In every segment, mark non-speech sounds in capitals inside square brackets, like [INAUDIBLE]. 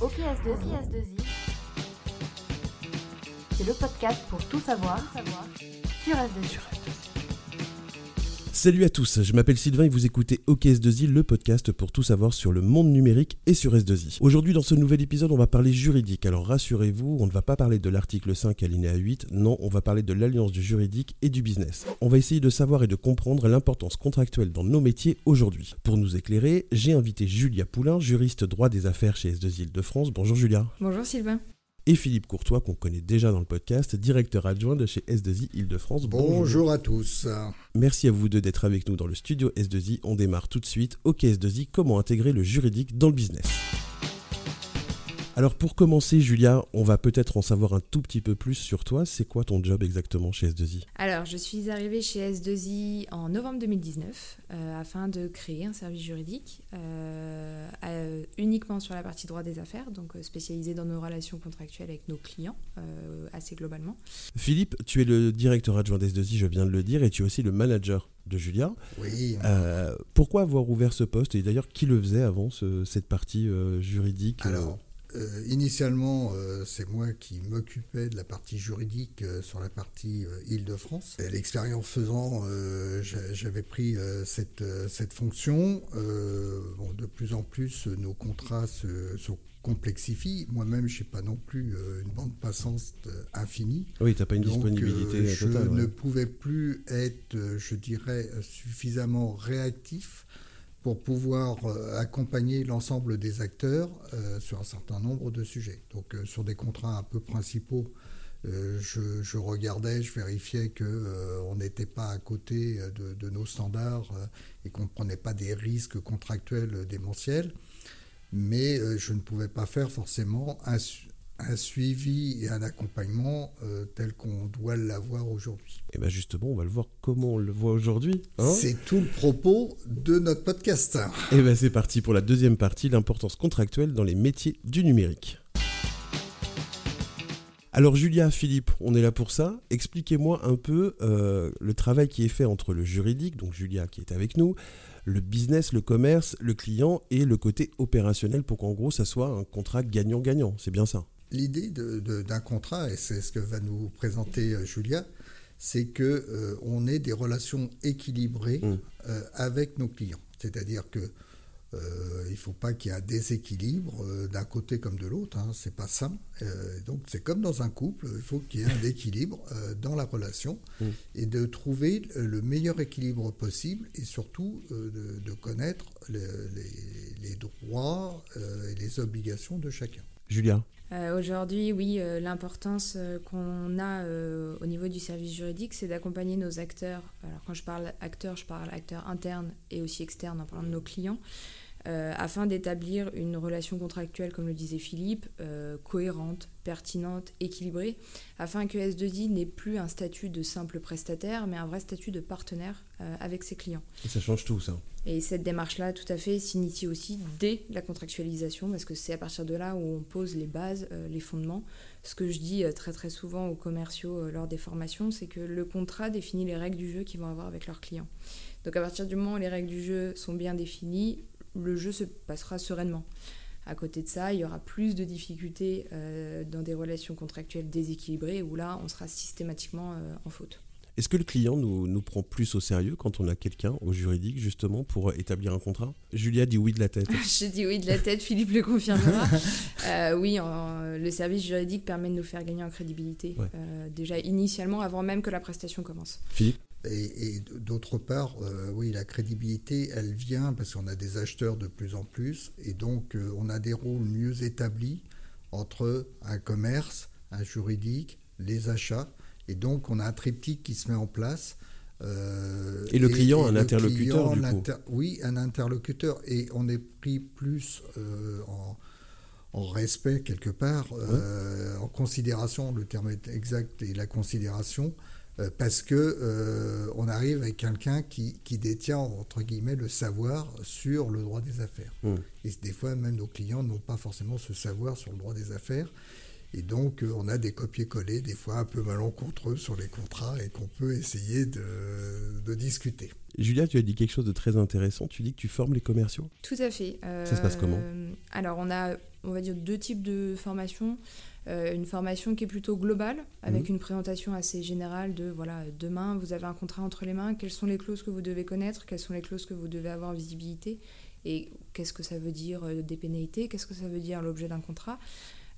OKS2I, c'est le podcast pour tout savoir sur S2I. Salut à tous, je m'appelle Sylvain et vous écoutez OKS2I, le podcast pour tout savoir sur le monde numérique et sur S2I. Aujourd'hui, dans ce nouvel épisode, on va parler juridique. Alors rassurez-vous, on ne va pas parler de l'article 5 alinéa 8, non, on va parler de l'alliance du juridique et du business. On va essayer de savoir et de comprendre l'importance contractuelle dans nos métiers aujourd'hui. Pour nous éclairer, j'ai invité Julia Poulain, juriste droit des affaires chez S2I de France. Bonjour Julia. Bonjour Sylvain et Philippe Courtois, qu'on connaît déjà dans le podcast, directeur adjoint de chez S2I Île-de-France. Bonjour. Bonjour à tous. Merci à vous deux d'être avec nous dans le studio S2I. On démarre tout de suite. Ok S2I, comment intégrer le juridique dans le business? Alors pour commencer, Julia, on va peut-être en savoir un tout petit peu plus sur toi. C'est quoi ton job exactement chez S2I Alors je suis arrivée chez S2I en novembre 2019 euh, afin de créer un service juridique euh, uniquement sur la partie droit des affaires, donc euh, spécialisé dans nos relations contractuelles avec nos clients assez globalement. Philippe, tu es le directeur adjoint d'S2I, je viens de le dire, et tu es aussi le manager de Julia. Oui. pourquoi avoir ouvert ce poste? Et d'ailleurs, qui le faisait avant cette partie juridique euh, initialement, euh, c'est moi qui m'occupais de la partie juridique euh, sur la partie Île-de-France. L'expérience faisant, j'avais pris cette, cette fonction. de plus en plus, nos contrats se, complexifient. Moi-même, je n'ai pas non plus une bande passante infinie. Oui, tu n'as pas une disponibilité totale. Je ne pouvais plus être, je dirais, suffisamment réactif pour pouvoir euh, accompagner l'ensemble des acteurs euh, sur un certain nombre de sujets. Donc euh, sur des contrats un peu principaux, je, regardais, je vérifiais qu'on n'était pas à côté de, nos standards et qu'on ne prenait pas des risques contractuels démentiels. Mais je ne pouvais pas faire forcément un, un suivi et un accompagnement euh, tel qu'on doit l'avoir aujourd'hui. Et bien justement, on va le voir comment on le voit aujourd'hui. Hein. c'est tout le propos de notre podcast. Et bien c'est parti pour la deuxième partie, l'importance contractuelle dans les métiers du numérique. Alors Julia, Philippe, on est là pour ça. Expliquez-moi un peu euh, le travail qui est fait entre le juridique, donc Julia qui est avec nous, le business, le commerce, le client et le côté opérationnel pour qu'en gros ça soit un contrat gagnant-gagnant. C'est bien ça? L'idée d'un contrat, et c'est ce que va nous présenter euh, Julia, c'est qu'on euh, on ait des relations équilibrées mmh. euh, avec nos clients. C'est-à-dire que il ne faut pas qu'il y ait un déséquilibre d'un côté comme de l'autre, hein, c'est pas ça. donc c'est comme dans un couple, il faut qu'il y ait un équilibre dans la relation mmh. et de trouver le meilleur équilibre possible et surtout de, connaître les, les, droits et les obligations de chacun. Julia euh, Aujourd'hui, oui, euh, l'importance euh, qu'on a au niveau du service juridique, c'est d'accompagner nos acteurs. Alors quand je parle acteurs, je parle acteurs internes et aussi externes en parlant de nos clients. Afin d'établir une relation contractuelle, comme le disait Philippe, cohérente, pertinente, équilibrée, afin que S2I n'ait plus un statut de simple prestataire, mais un vrai statut de partenaire avec ses clients. Et ça change tout, ça. Et cette démarche-là, tout à fait, s'initie aussi dès la contractualisation, parce que c'est à partir de là où on pose les bases, euh, les fondements. Ce que je dis euh, très très souvent aux commerciaux euh, lors des formations, c'est que le contrat définit les règles du jeu qu'ils vont avoir avec leurs clients. Donc à partir du moment où les règles du jeu sont bien définies, le jeu se passera sereinement. À côté de ça, il y aura plus de difficultés dans des relations contractuelles déséquilibrées où là, on sera systématiquement en faute. Est-ce que le client nous, nous, prend plus au sérieux quand on a quelqu'un au juridique justement pour établir un contrat? Julia dit oui de la tête. [LAUGHS] Je dis oui de la tête, Philippe le confirmera. [LAUGHS] Euh, oui, le service juridique permet de nous faire gagner en crédibilité, euh, déjà initialement, avant même que la prestation commence. Philippe? Et, d'autre part, euh, oui, la crédibilité, elle vient parce qu'on a des acheteurs de plus en plus, et donc on a des rôles mieux établis entre un commerce, un juridique, les achats. Et donc, on a un triptyque qui se met en place. Euh, et le client, un interlocuteur du coup. Oui, un interlocuteur. Et on est pris plus euh, en, respect quelque part, euh, en considération, le terme est exact, et la considération, parce que on arrive avec quelqu'un qui, qui, détient, entre guillemets, le savoir sur le droit des affaires. Hum. Et des fois, même nos clients n'ont pas forcément ce savoir sur le droit des affaires. Et donc, euh, on a des copier-coller, des fois un peu malencontreux sur les contrats et qu'on peut essayer de, discuter. Julia, tu as dit quelque chose de très intéressant. Tu dis que tu formes les commerciaux Tout à fait. Ça se passe comment euh, Alors, on a on va dire, deux types de formations. Euh, une formation qui est plutôt globale, avec Mhm. une présentation assez générale de, voilà, demain, vous avez un contrat entre les mains, quelles sont les clauses que vous devez connaître, quelles sont les clauses que vous devez avoir en visibilité, et qu'est-ce que ça veut dire euh, des pénalités, qu'est-ce que ça veut dire l'objet d'un contrat?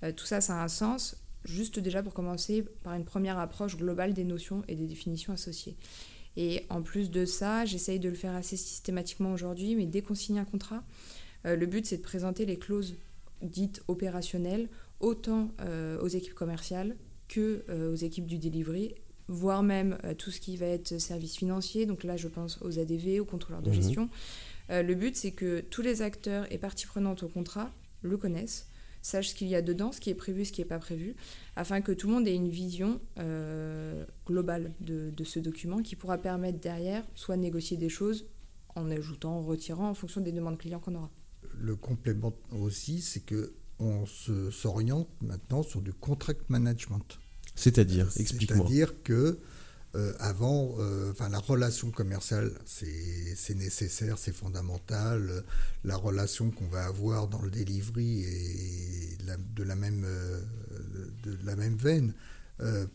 Euh, tout ça, ça a un sens, juste déjà pour commencer par une première approche globale des notions et des définitions associées. Et en plus de ça, j'essaye de le faire assez systématiquement aujourd'hui, mais dès qu'on signe un contrat, euh, le but c'est de présenter les clauses dites opérationnelles autant euh, aux équipes commerciales que aux équipes du delivery, voire même euh, tout ce qui va être service financier. Donc là, je pense aux ADV, aux contrôleurs de Mhm. gestion. Euh, le but, c'est que tous les acteurs et parties prenantes au contrat le connaissent, sachent ce qu'il y a dedans, ce qui est prévu, ce qui n'est pas prévu, afin que tout le monde ait une vision euh, globale de, de ce document qui pourra permettre derrière soit de négocier des choses en ajoutant, en retirant, en fonction des demandes clients qu'on aura. Le complément aussi, c'est que on se- s'oriente maintenant sur du contract management. C'est-à-dire, explique-moi. C'est-à-dire que euh, avant, euh, la relation commerciale, c'est nécessaire, c'est fondamental. La relation qu'on va avoir dans le delivery est de la même, euh, de la même veine.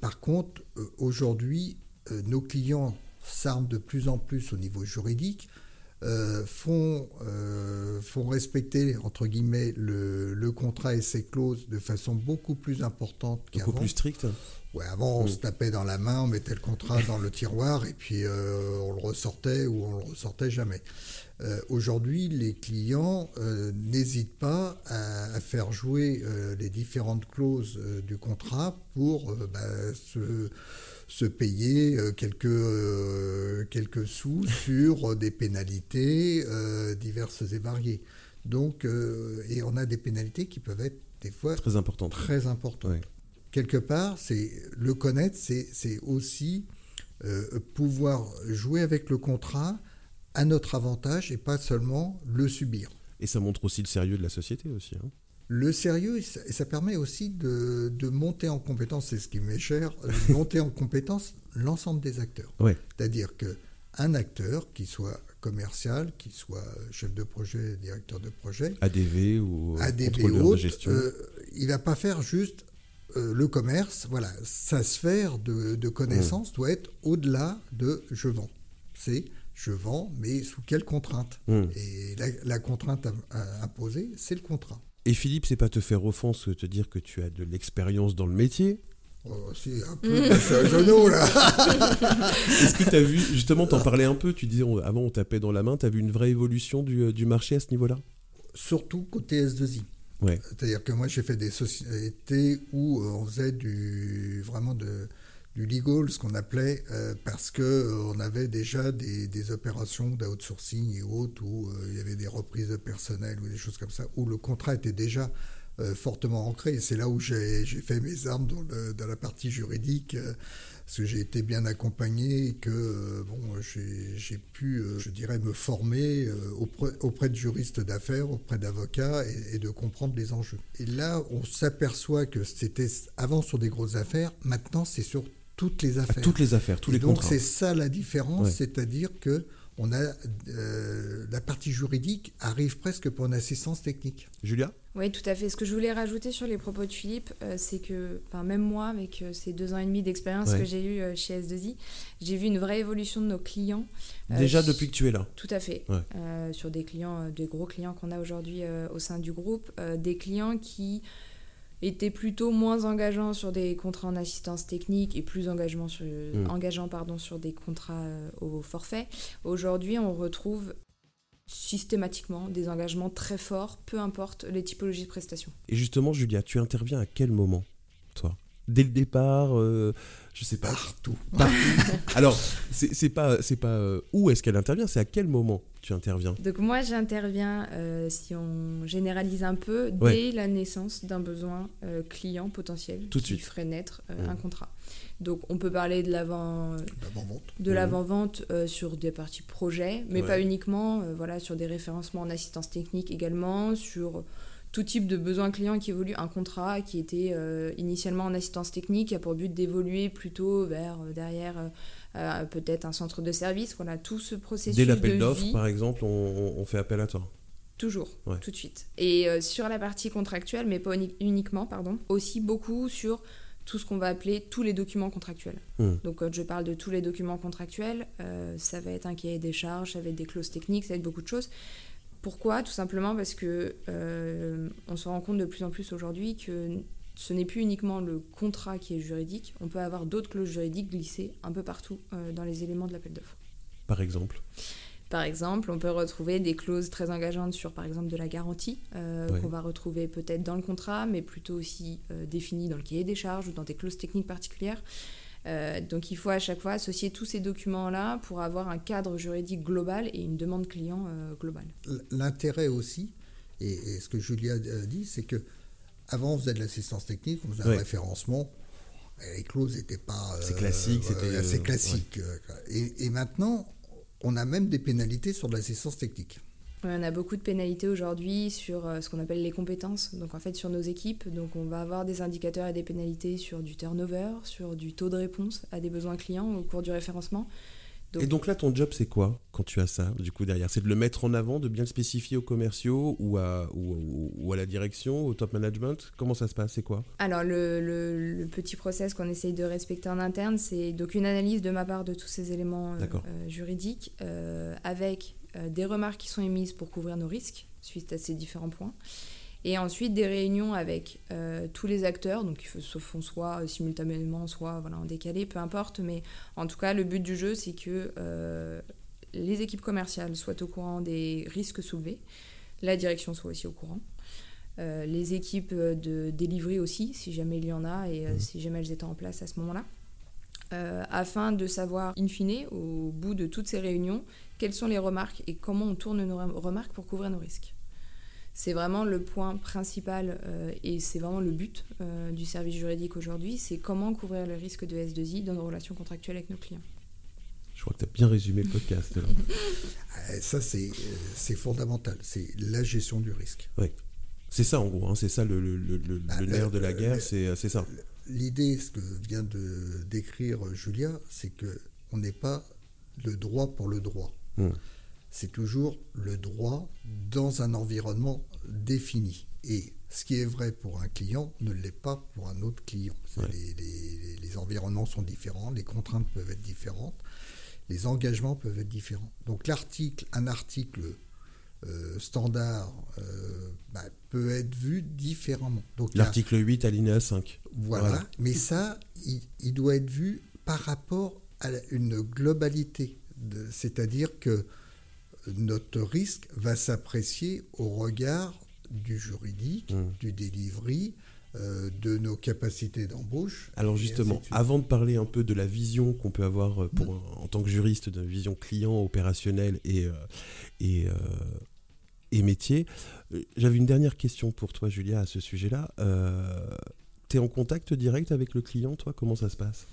Par contre, aujourd'hui, nos clients s'arment de plus en plus au niveau juridique. Euh, font, euh, font respecter entre guillemets le, le contrat et ses clauses de façon beaucoup plus importante qu'avant. Beaucoup plus strict Ouais, avant, on se tapait dans la main, on mettait le contrat dans le tiroir et puis euh, on le ressortait ou on le ressortait jamais. Euh, Aujourd'hui, les clients euh, n'hésitent pas à, à faire jouer les différentes clauses du contrat pour bah, se, se payer euh, quelques, euh, quelques sous [LAUGHS] sur euh, des pénalités euh, diverses et variées. Donc, euh, et on a des pénalités qui peuvent être des fois Très important. très importantes quelque part, c'est le connaître, c'est c'est aussi pouvoir jouer avec le contrat à notre avantage et pas seulement le subir. Et ça montre aussi le sérieux de la société aussi. hein. Le sérieux, et ça, et ça permet aussi de, de monter en compétence, c'est ce qui m'est cher, de [LAUGHS] monter en compétence l'ensemble des acteurs. Ouais. C'est-à-dire que un acteur, qui soit commercial, qui soit chef de projet, directeur de projet, ADV ou euh, ADV contrôleur de gestion. euh, il va pas faire juste euh, le commerce. Voilà, sa sphère de, de connaissance Mmh. doit être au-delà de je vends. C'est je vends, mais sous quelle contrainte? Hmm. Et la, la contrainte à- à imposée, c'est le contrat. Et Philippe, c'est pas te faire offense de te dire que tu as de l'expérience dans le métier. Oh, c'est un peu un genou, là. [LAUGHS] Est-ce que tu as vu, justement, t'en parlais un peu, tu disais avant on tapait dans la main, tu as vu une vraie évolution du, euh, du marché à ce niveau-là? Surtout côté S2I. Ouais. C'est-à-dire que moi, j'ai fait des sociétés où euh, on faisait du, vraiment de, du legal, ce qu'on appelait, euh, parce que euh, on avait déjà des, des opérations d'outsourcing et autres, où euh, il y avait des reprises de personnel ou des choses comme ça, où le contrat était déjà euh, fortement ancré. C'est là où j'ai fait mes armes dans, le- dans la partie juridique, parce que j'ai été bien accompagné et que bon, j'ai pu, je dirais, me former auprès, auprès de juristes d'affaires, auprès d'avocats et de comprendre les enjeux. Et là, on s'aperçoit que c'était avant sur des grosses affaires, maintenant c'est sur toutes les À affaires. toutes les affaires, tous Et les donc contrats. c'est ça la différence, Ouais. c'est-à-dire que on a euh, la partie juridique arrive presque pour une assistance technique. Julia? Oui, tout à fait. Ce que je voulais rajouter sur les propos de Philippe, euh, c'est que, enfin, même moi, avec euh, ces deux ans et demi d'expérience Ouais. que j'ai eu euh, chez S2I, j'ai vu une vraie évolution de nos clients. Euh, Déjà depuis que tu es là. Tout à fait. Ouais. Euh, sur des clients, euh, des gros clients qu'on a aujourd'hui euh, au sein du groupe, euh, des clients qui étaient plutôt moins engageants sur des contrats en assistance technique et plus engageants sur, Mm. engageants pardon, sur des contrats euh, au forfait. Aujourd'hui, on retrouve systématiquement des engagements très forts, peu importe les typologies de prestations. Et justement, Julia, tu interviens à quel moment, toi? Dès le départ, euh, je sais pas. Partout. Partout. [LAUGHS] Alors, c'est c'est pas, c'est pas euh, où est-ce qu'elle intervient, c'est à quel moment tu interviens? Donc moi j'interviens, euh, si on généralise un peu, dès Ouais. la naissance d'un besoin euh, client potentiel Tout de qui suite. ferait naître euh, Mhm. un contrat. Donc on peut parler de l'avant L'avant-vente. de Mhm. l'avant-vente euh, sur des parties projets, mais Ouais. pas uniquement, euh, voilà, sur des référencements en assistance technique également, sur tout type de besoin client qui évolue, un contrat qui était euh, initialement en assistance technique, qui a pour but d'évoluer plutôt vers euh, derrière euh, peut-être un centre de service, voilà, tout ce processus Dès l'appel d'offres, par exemple, on, on fait appel à toi. Toujours, Ouais. tout de suite. Et euh, sur la partie contractuelle, mais pas uni- uniquement, pardon, aussi beaucoup sur tout ce qu'on va appeler tous les documents contractuels. Hmm. Donc quand je parle de tous les documents contractuels, euh, ça va être un cahier des charges, ça va être des clauses techniques, ça va être beaucoup de choses. Pourquoi? Tout simplement parce que euh, on se rend compte de plus en plus aujourd'hui que ce n'est plus uniquement le contrat qui est juridique, on peut avoir d'autres clauses juridiques glissées un peu partout euh, dans les éléments de l'appel d'offres. Par exemple? Par exemple, on peut retrouver des clauses très engageantes sur, par exemple, de la garantie, euh, qu'on va retrouver peut-être dans le contrat, mais plutôt aussi euh, définies dans le cahier des charges ou dans des clauses techniques particulières. Euh, donc il faut à chaque fois associer tous ces documents-là pour avoir un cadre juridique global et une demande client euh, globale. L'intérêt aussi, et, et ce que Julia a dit, c'est que avant on faisait de l'assistance technique, on faisait Ouais. un référencement. et Les clauses n'étaient pas. C'est classique, euh, c'était, assez euh, classique. euh, Et, et maintenant, on a même des pénalités sur de l'assistance technique. On a beaucoup de pénalités aujourd'hui sur euh, ce qu'on appelle les compétences, donc en fait sur nos équipes. Donc on va avoir des indicateurs et des pénalités sur du turnover, sur du taux de réponse à des besoins clients au cours du référencement. Donc- Et donc là, ton job, c'est quoi quand tu as ça, du coup, derrière? C'est de le mettre en avant, de bien le spécifier aux commerciaux ou à, ou, à la direction, au top management? Comment ça se passe? C'est quoi? Alors le, le- le petit process qu'on essaye de respecter en interne, c'est donc une analyse de ma part de tous ces éléments euh, euh, juridiques, euh, avec des remarques qui sont émises pour couvrir nos risques suite à ces différents points. Et ensuite des réunions avec euh, tous les acteurs, donc ils se font soit euh, simultanément, soit voilà, en décalé, peu importe. Mais en tout cas, le but du jeu, c'est que euh, les équipes commerciales soient au courant des risques soulevés, la direction soit aussi au courant. Euh, les équipes de delivery aussi, si jamais il y en a et euh, Mhm. si jamais elles étaient en place à ce moment-là, euh, afin de savoir, in fine, au bout de toutes ces réunions, quelles sont les remarques et comment on tourne nos rem- remarques pour couvrir nos risques. C'est vraiment le point principal euh, et c'est vraiment le but euh, du service juridique aujourd'hui, c'est comment couvrir le risque de S2I dans nos relations contractuelles avec nos clients. Je crois que tu as bien résumé le podcast. là. [LAUGHS] Euh, Ça, c'est euh, c'est fondamental. C'est la gestion du risque. c'est ça, en gros. hein, c'est ça le, le- le- le- Bah, le le- nerf de la guerre, c'est ça. L'idée, ce que vient de décrire Julia, c'est que on n'est pas le droit pour le droit. Hmm. C'est toujours le droit dans un environnement défini. Et ce qui est vrai pour un client ne l'est pas pour un autre client. Ouais. Les, les- les environnements sont différents, les contraintes peuvent être différentes, les engagements peuvent être différents. Donc l'article, un article euh, standard euh, bah, peut être vu différemment. L'article 8, alinéa 5. voilà. Voilà. Mais ça, il, il doit être vu par rapport à une globalité. C'est-à-dire que notre risque va s'apprécier au regard du juridique, Mm. du delivery, euh, de nos capacités d'embauche. Alors justement, avant de parler un peu de la vision qu'on peut avoir euh, en tant que juriste, de vision client, opérationnelle et, euh, et, euh, et métier, euh, j'avais une dernière question pour toi, Julia, à ce sujet-là. tu es en contact direct avec le client, toi? Comment ça se passe?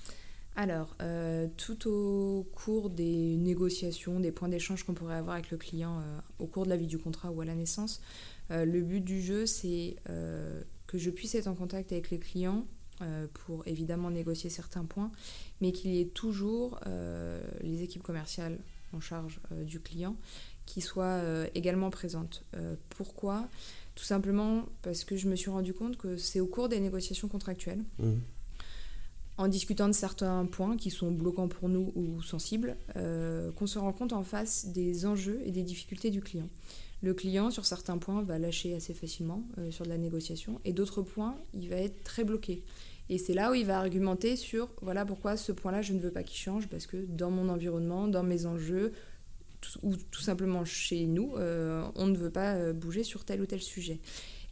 Alors, euh, tout au cours des négociations, des points d'échange qu'on pourrait avoir avec le client euh, au cours de la vie du contrat ou à la naissance, euh, le but du jeu, c'est que je puisse être en contact avec les clients pour évidemment négocier certains points, mais qu'il y ait toujours les équipes commerciales en charge du client qui soient également présentes. Pourquoi? Tout simplement parce que je me suis rendu compte que c'est au cours des négociations contractuelles Mhm. En discutant de certains points qui sont bloquants pour nous ou sensibles, euh, qu'on se rend compte en face des enjeux et des difficultés du client. Le client, sur certains points, va lâcher assez facilement euh, sur de la négociation, et d'autres points, il va être très bloqué. Et c'est là où il va argumenter sur, voilà pourquoi ce point-là, je ne veux pas qu'il change, parce que dans mon environnement, dans mes enjeux, ou tout simplement chez nous, euh, on ne veut pas bouger sur tel ou tel sujet.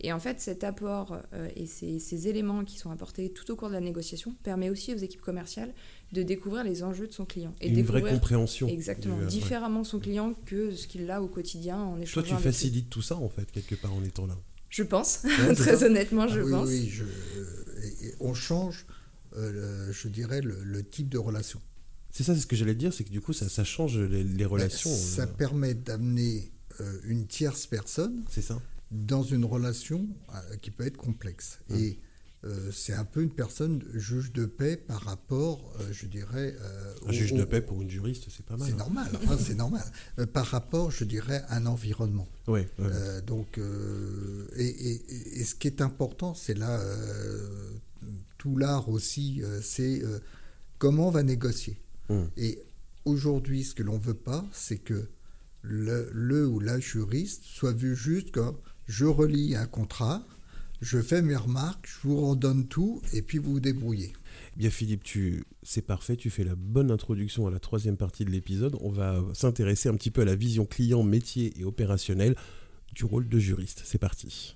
Et en fait, cet apport euh, et ces, ces éléments qui sont apportés tout au cours de la négociation permet aussi aux équipes commerciales de découvrir les enjeux de son client. Et Une vraie compréhension. exactement du, euh, ouais. différemment son client que ce qu'il a au quotidien en Toi, échangeant tu avec lui. facilites tout ça, en fait, quelque part, en étant là. Je pense, Ouais, [LAUGHS] très honnêtement, je Ah oui, pense. oui, je- on change, euh, le- je dirais, le, le type de relation. C'est ça, c'est ce que j'allais dire, c'est que du coup, ça, ça change les, les relations. Ça euh, permet d'amener euh, une tierce personne C'est ça dans une relation euh, qui peut être complexe. Mm. Et euh, c'est un peu une personne juge de paix par rapport, euh, je dirais. euh, Un au- juge de paix pour une juriste, c'est pas mal. C'est hein. normal, hein, c'est normal. Par rapport, je dirais, à un environnement. Ouais, ouais. Donc, et, et- et ce qui est important, c'est là, tout l'art aussi, c'est comment on va négocier. Hum. Et aujourd'hui, ce que l'on veut pas, c'est que le, le ou la juriste soit vu juste comme je relis un contrat, je fais mes remarques, je vous redonne tout, et puis vous vous débrouillez. Bien Philippe, tu... c'est parfait, tu fais la bonne introduction à la troisième partie de l'épisode. On va s'intéresser un petit peu à la vision client, métier et opérationnel du rôle de juriste. C'est parti.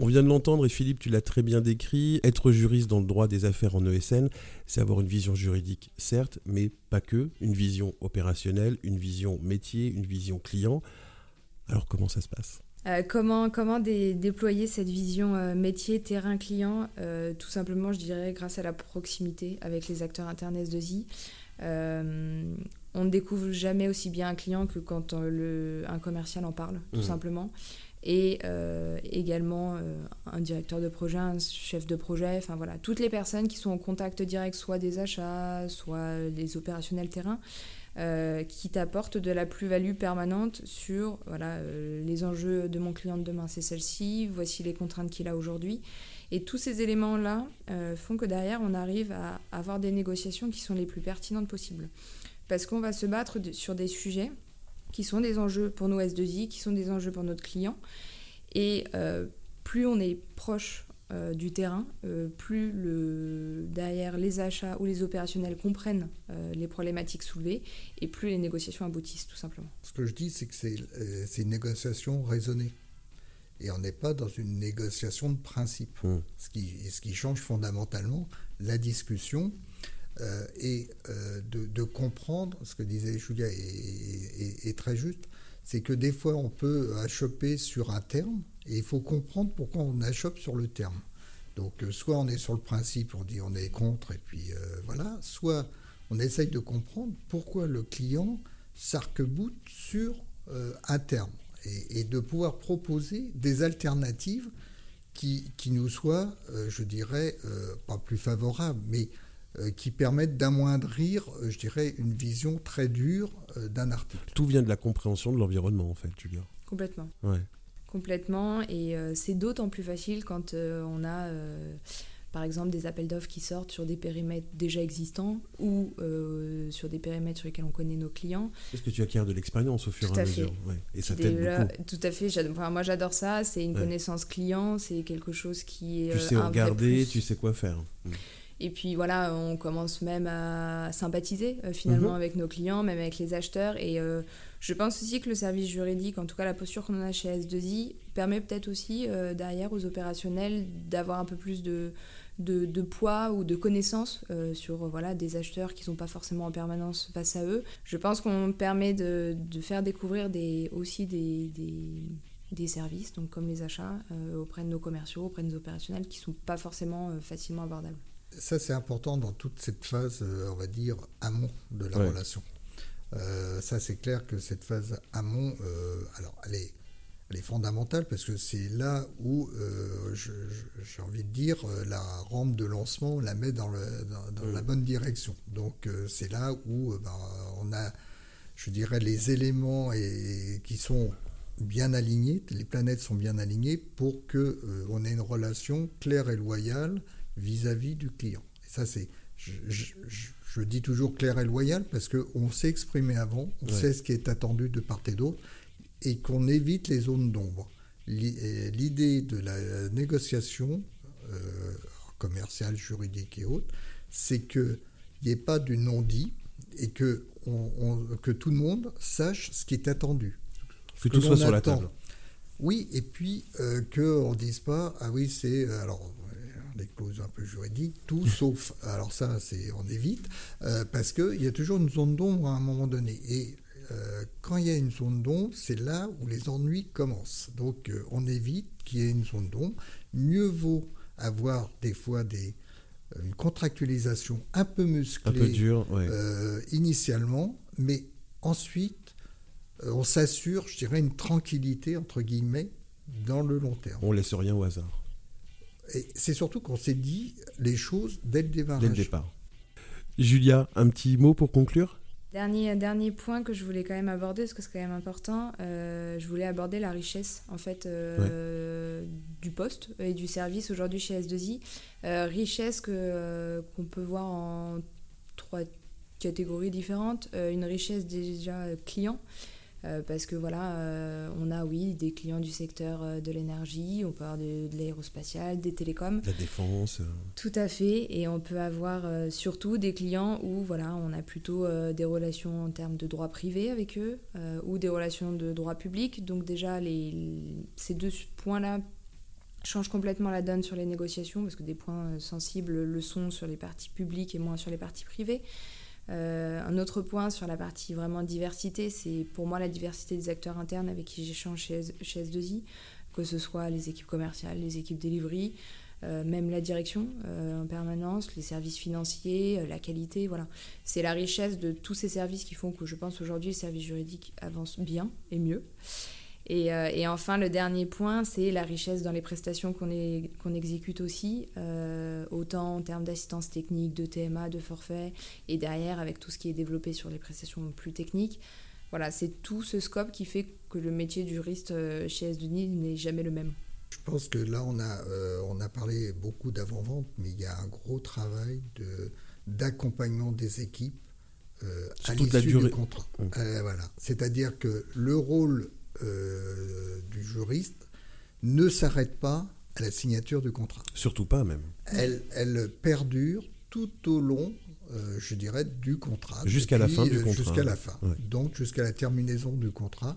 On vient de l'entendre et Philippe, tu l'as très bien décrit. Être juriste dans le droit des affaires en ESN, c'est avoir une vision juridique, certes, mais pas que. Une vision opérationnelle, une vision métier, une vision client. Alors comment ça se passe? Euh, comment comment dé- déployer cette vision euh, métier, terrain, client Euh, Tout simplement, je dirais, grâce à la proximité avec les acteurs internes S2I. Euh, on ne découvre jamais aussi bien un client que quand euh, le, un commercial en parle, tout Mhm. simplement. Et euh, également euh, un directeur de projet, un chef de projet, enfin voilà, toutes les personnes qui sont en contact direct, soit des achats, soit des opérationnels terrain, euh, qui t'apportent de la plus-value permanente sur voilà, euh, les enjeux de mon client de demain, c'est celle-ci, voici les contraintes qu'il a aujourd'hui. Et tous ces éléments-là euh, font que derrière, on arrive à avoir des négociations qui sont les plus pertinentes possibles. Parce qu'on va se battre sur des sujets qui sont des enjeux pour nos S2I, qui sont des enjeux pour notre client. Et plus on est proche euh, du terrain, euh, plus le, derrière les achats ou les opérationnels comprennent euh, les problématiques soulevées, et plus les négociations aboutissent tout simplement. Ce que je dis, c'est que c'est euh, une négociation raisonnée. Et on n'est pas dans une négociation de principe. Hum. Ce, qui, ce qui change fondamentalement la discussion euh, et euh, de, de comprendre, ce que disait Julia est, est- est très juste, c'est que des fois on peut achoper sur un terme et il faut comprendre pourquoi on achoppe sur le terme. Donc euh, soit on est sur le principe, on dit on est contre et puis euh, voilà, soit on essaye de comprendre pourquoi le client s'arc-boute sur euh, un terme et, et de pouvoir proposer des alternatives qui, qui nous soient, euh, je dirais, euh, pas plus favorables, mais qui permettent d'amoindrir, je dirais, une vision très dure d'un article. Tout vient de la compréhension de l'environnement en fait, Julien. Complètement. Ouais. Complètement. Et euh, c'est d'autant plus facile quand euh, on a, euh, par exemple, des appels d'offres qui sortent sur des périmètres déjà existants ou sur des périmètres sur lesquels on connaît nos clients. Parce que tu acquiers de l'expérience au fur et à mesure. ouais. Et ça t'aide beaucoup. Tout à fait. enfin, moi, j'adore ça. C'est une Ouais. connaissance client. C'est quelque chose qui est. Tu sais un regarder, tu sais quoi faire. Mm. Et puis voilà, on commence même à sympathiser euh, finalement Mhm. avec nos clients, même avec les acheteurs. Et euh, je pense aussi que le service juridique, en tout cas la posture qu'on a chez S2I, permet peut-être aussi euh, derrière aux opérationnels d'avoir un peu plus de, de, de poids ou de connaissances euh, sur euh, voilà, des acheteurs qui ne sont pas forcément en permanence face à eux. Je pense qu'on permet de, de faire découvrir des, aussi des, des, des services, donc comme les achats, euh, auprès de nos commerciaux, auprès de nos opérationnels, qui ne sont pas forcément euh, facilement abordables. Ça, c'est important dans toute cette phase, on va dire, amont de la Ouais. relation. Euh, ça, c'est clair que cette phase amont, euh, alors, elle est, elle est fondamentale parce que c'est là où, euh, j'ai envie de dire, la rampe de lancement, on la met dans, le, dans, dans la bonne direction. Donc, c'est là où ben, on a, je dirais, les éléments et, qui sont bien alignés, les planètes sont bien alignées pour que on ait une relation claire et loyale vis-à-vis du client. Et ça, c'est, je, je- je- je dis toujours clair et loyal parce qu'on s'est exprimé avant, on Ouais. sait ce qui est attendu de part et d'autre, et qu'on évite les zones d'ombre. Et L'idée de la négociation euh, commerciale, juridique et autres, c'est qu'il n'y ait pas du non-dit et que, on- on- que tout le monde sache ce qui est attendu. Que Ce tout soit l'on sur la attend. table. Oui, et puis euh, qu'on ne dise pas, ah oui, c'est, euh, alors, euh, des clauses un peu juridiques, tout sauf. Alors ça, c'est, on évite, euh, parce qu'il y a toujours une zone d'ombre à un moment donné. Et euh, quand il y a une zone d'ombre, c'est là où les ennuis commencent. Donc euh, on évite qu'il y ait une zone d'ombre. Mieux vaut avoir des fois des, euh, une contractualisation un peu musclée Un peu dur, ouais. initialement, mais ensuite, on s'assure, je dirais, une tranquillité, entre guillemets, dans le long terme. On laisse rien au hasard. Et c'est surtout qu'on s'est dit les choses dès le démarrage. Dès le départ. Julia, un petit mot pour conclure? Dernier, dernier point que je voulais quand même aborder, parce que c'est quand même important, euh, je voulais aborder la richesse en fait euh, du poste et du service aujourd'hui chez S2I. Euh, richesse que, qu'on peut voir en trois catégories différentes. une richesse déjà client, euh, parce que voilà, euh, on a oui des clients du secteur euh, de l'énergie, on peut avoir de, l'aérospatial, des télécoms. La défense. Tout à fait, et on peut avoir surtout des clients où voilà, on a plutôt des relations en termes de droit privé avec eux ou des relations de droit public. Donc déjà, les, ces deux points-là changent complètement la donne sur les négociations parce que des points sensibles le sont sur les parties publiques et moins sur les parties privées. Euh, un autre point sur la partie vraiment diversité, c'est pour moi la diversité des acteurs internes avec qui j'échange chez, chez S2I, que ce soit les équipes commerciales, les équipes delivery, euh, même la direction euh, en permanence, les services financiers, la qualité, voilà. C'est la richesse de tous ces services qui font que je pense aujourd'hui le service juridique avance bien et mieux. Euh, et, enfin, le dernier point, c'est la richesse dans les prestations qu'on exécute aussi, euh, autant en termes d'assistance technique, de TMA, de forfait, et derrière avec tout ce qui est développé sur les prestations plus techniques. Voilà, c'est tout ce scope qui fait que le métier du juriste euh, chez s n'est jamais le même. Je pense que là, on a, on a parlé beaucoup d'avant-vente, mais il y a un gros travail d'accompagnement des équipes à l'issue du contrat. Mmh. voilà. C'est-à-dire que le rôle euh, du juriste ne s'arrête pas à la signature du contrat. Surtout pas même. Elle, elle perdure tout au long, euh, je dirais, du contrat. Jusqu'à la fin du euh, contrat. Jusqu'à la fin. Donc jusqu'à la terminaison du contrat.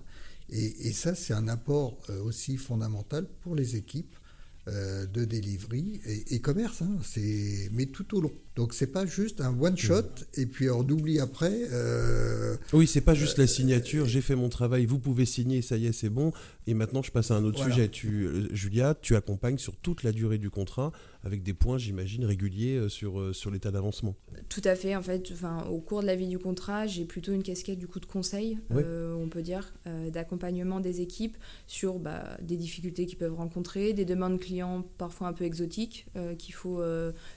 Et, et ça, c'est un apport aussi fondamental pour les équipes de delivery et, commerce, hein, mais tout au long. Donc c'est pas juste un one shot et puis on oublie après. Euh, oui, c'est pas juste la signature. J'ai fait mon travail, vous pouvez signer, ça y est, c'est bon. Et maintenant, je passe à un autre sujet. Tu, euh, Julia, tu accompagnes sur toute la durée du contrat avec des points, j'imagine, réguliers euh, sur, euh, sur l'état d'avancement. Tout à fait. En fait, enfin, au cours de la vie du contrat, j'ai plutôt une casquette du coup de conseil, on peut dire, d'accompagnement des équipes sur bah, des difficultés qu'ils peuvent rencontrer, des demandes clients parfois un peu exotiques qu'il faut,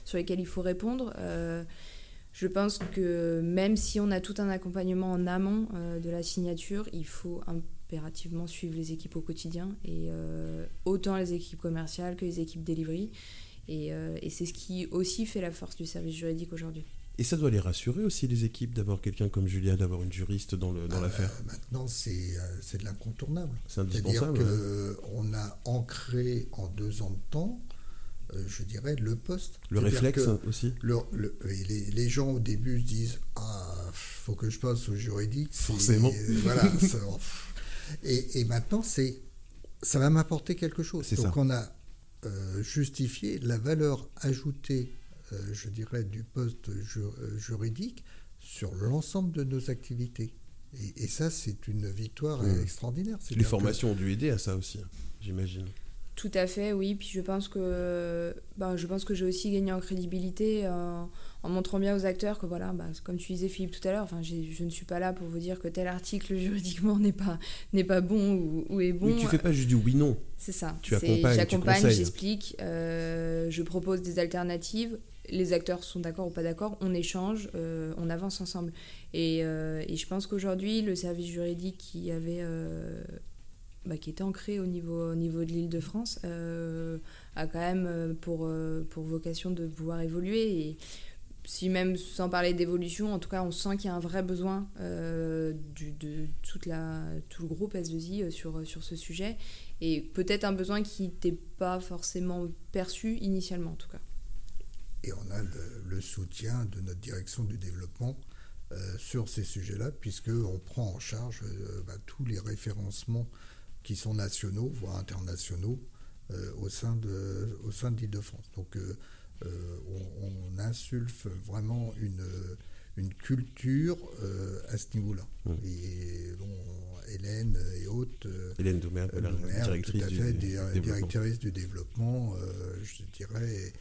sur lesquelles il faut répondre. Je pense que même si on a tout un accompagnement en amont de la signature, il faut impérativement suivre les équipes au quotidien, et euh, autant les équipes commerciales que les équipes delivery. Et, euh, et c'est ce qui aussi fait la force du service juridique aujourd'hui. Et ça doit les rassurer aussi, les équipes, d'avoir quelqu'un comme Julia, d'avoir une juriste dans ah, l'affaire? dans Maintenant, c'est de l'incontournable. C'est indispensable. C'est-à-dire qu'on a ancré en deux ans de temps, euh, je dirais, le poste. Le réflexe aussi le, les, les, gens au début se disent Ah, faut que je passe au juridique. Forcément. voilà. [LAUGHS] Et, maintenant, c'est, ça va m'apporter quelque chose. Donc on a euh, justifié la valeur ajoutée, euh, je dirais, du poste euh, juridique sur l'ensemble de nos activités. Et, ça, c'est une victoire mmh. extraordinaire. Les formations ont dû aider à ça aussi, j'imagine. Tout à fait, oui. Puis je pense que, ben, je pense que j'ai aussi gagné en crédibilité en montrant bien aux acteurs que voilà, bah, comme tu disais Philippe tout à l'heure, enfin, je ne suis pas là pour vous dire que tel article [LAUGHS] juridiquement n'est pas, n'est pas bon ou, est bon. Oui, tu fais pas juste du oui non. C'est ça. Tu accompagnes, J'accompagne, j'explique, euh, je propose des alternatives. Les acteurs sont d'accord ou pas d'accord, on échange, euh, on avance ensemble. Et, euh, et je pense qu'aujourd'hui, le service juridique qui avait bah, qui était ancré au niveau, au niveau de l'île de France, a quand même pour, pour vocation de pouvoir évoluer. Et si même sans parler d'évolution, en tout cas, on sent qu'il y a un vrai besoin euh, de toute la, tout le groupe S2I euh, sur, sur ce sujet, et peut-être un besoin qui n'était pas forcément perçu initialement, en tout cas. Et on a le, soutien de notre direction du développement euh, sur ces sujets-là, puisqu'on prend en charge bah, tous les référencements qui sont nationaux, voire internationaux, au sein de, au sein de l'Île-de-France. Donc, euh, on, insulfe vraiment une, une culture euh, à ce niveau-là. Mmh. Et bon, Hélène et autres. Euh, Hélène Doumer, la directrice, tout à fait, du, directrice du développement, je dirais,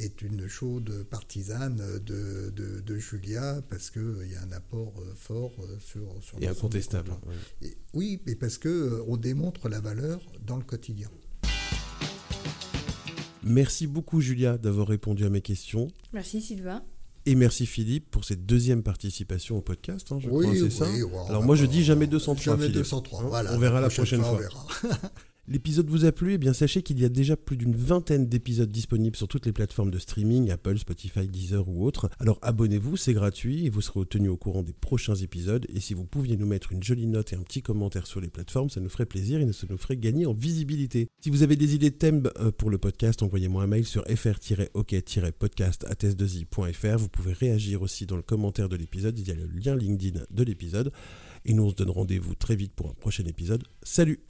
est une chaude partisane de, de, Julia parce qu'il y a un apport fort sur, sur Et incontestable. oui, mais parce qu'on démontre la valeur dans le quotidien. Merci beaucoup Julia d'avoir répondu à mes questions. Merci Sylvain. Et merci Philippe pour cette deuxième participation au podcast, hein, je oui, crois, c'est oui, ça oui, Alors moi je dis jamais 203 Jamais Philippe. 203, Hein, voilà. On verra la prochaine fois. fois. on verra. [LAUGHS] L'épisode vous a plu Eh bien sachez qu'il y a déjà plus d'une vingtaine d'épisodes disponibles sur toutes les plateformes de streaming, Apple, Spotify, Deezer ou autres. Alors abonnez-vous, c'est gratuit et vous serez tenu au courant des prochains épisodes. Et si vous pouviez nous mettre une jolie note et un petit commentaire sur les plateformes, ça nous ferait plaisir et ça nous ferait gagner en visibilité. Si vous avez des idées de thèmes euh, pour le podcast, envoyez-moi un mail sur fr-ok-podcast.s2i.fr. Vous pouvez réagir aussi dans le commentaire de l'épisode, il y a le lien LinkedIn de l'épisode. Et nous on se donne rendez-vous très vite pour un prochain épisode. Salut